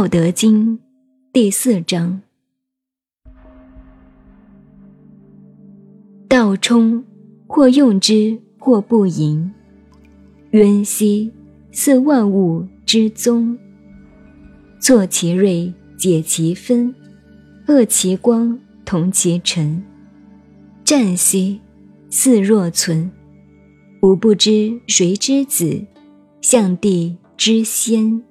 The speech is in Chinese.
道德经第四章：道冲，或用之，或不盈。渊兮，似万物之宗。错其锐，解其分，遏其光，同其尘。战兮，似若存。吾不知谁之子，象帝之先。